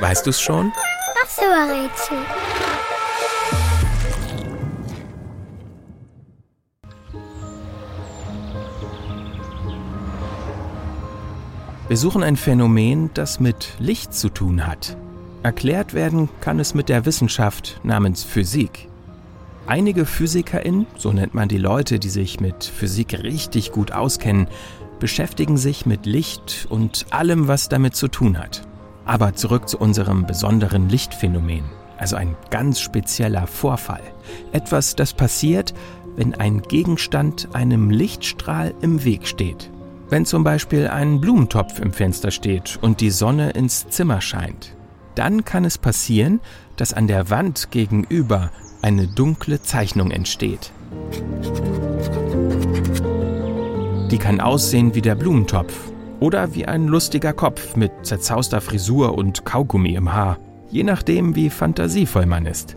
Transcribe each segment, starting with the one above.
Weißt du's schon? Ach so, Rätsel. Wir suchen ein Phänomen, das mit Licht zu tun hat. Erklärt werden kann es mit der Wissenschaft namens Physik. Einige PhysikerInnen, so nennt man die Leute, die sich mit Physik richtig gut auskennen, beschäftigen sich mit Licht und allem, was damit zu tun hat. Aber zurück zu unserem besonderen Lichtphänomen, also ein ganz spezieller Vorfall. Etwas, das passiert, wenn ein Gegenstand einem Lichtstrahl im Weg steht. Wenn zum Beispiel ein Blumentopf im Fenster steht und die Sonne ins Zimmer scheint, dann kann es passieren, dass an der Wand gegenüber eine dunkle Zeichnung entsteht. Die kann aussehen wie der Blumentopf oder wie ein lustiger Kopf mit zerzauster Frisur und Kaugummi im Haar, je nachdem, wie fantasievoll man ist.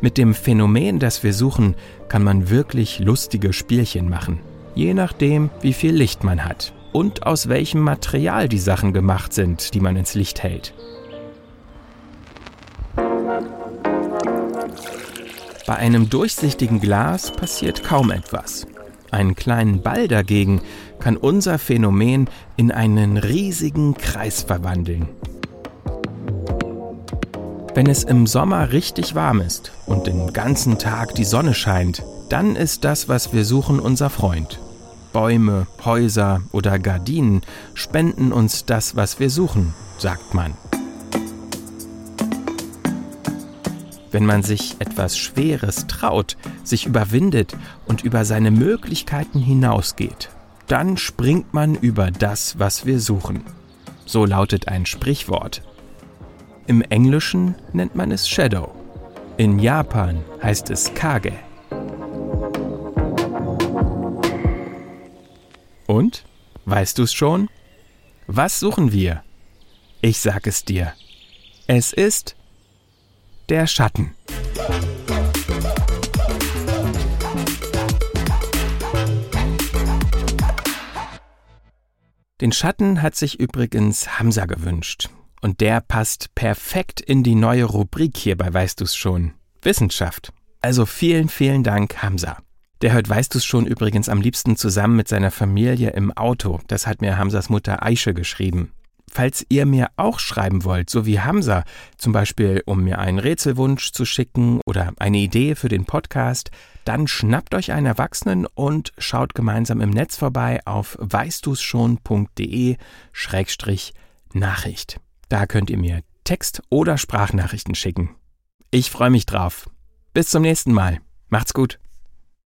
Mit dem Phänomen, das wir suchen, kann man wirklich lustige Spielchen machen je nachdem, wie viel Licht man hat und aus welchem Material die Sachen gemacht sind, die man ins Licht hält. Bei einem durchsichtigen Glas passiert kaum etwas. Einen kleinen Ball dagegen kann unser Phänomen in einen riesigen Kreis verwandeln. Wenn es im Sommer richtig warm ist und den ganzen Tag die Sonne scheint, dann ist das, was wir suchen, unser Freund. Bäume, Häuser oder Gardinen spenden uns das, was wir suchen, sagt man. Wenn man sich etwas Schweres traut, sich überwindet und über seine Möglichkeiten hinausgeht, dann springt man über das, was wir suchen. So lautet ein Sprichwort. Im Englischen nennt man es Shadow. In Japan heißt es Kage. Und? Weißt du's schon? Was suchen wir? Ich sag es dir. Es ist der Schatten. Den Schatten hat sich übrigens Hamza gewünscht. Und der passt perfekt in die neue Rubrik hier bei Weißt du's schon? Wissenschaft. Also vielen, vielen Dank, Hamza. Der hört Weißt du's schon übrigens am liebsten zusammen mit seiner Familie im Auto. Das hat mir Hamsas Mutter Aische geschrieben. Falls ihr mir auch schreiben wollt, so wie Hamza, zum Beispiel um mir einen Rätselwunsch zu schicken oder eine Idee für den Podcast, dann schnappt euch einen Erwachsenen und schaut gemeinsam im Netz vorbei auf weißdu's-schon.de-nachricht. Da könnt ihr mir Text- oder Sprachnachrichten schicken. Ich freue mich drauf. Bis zum nächsten Mal. Macht's gut.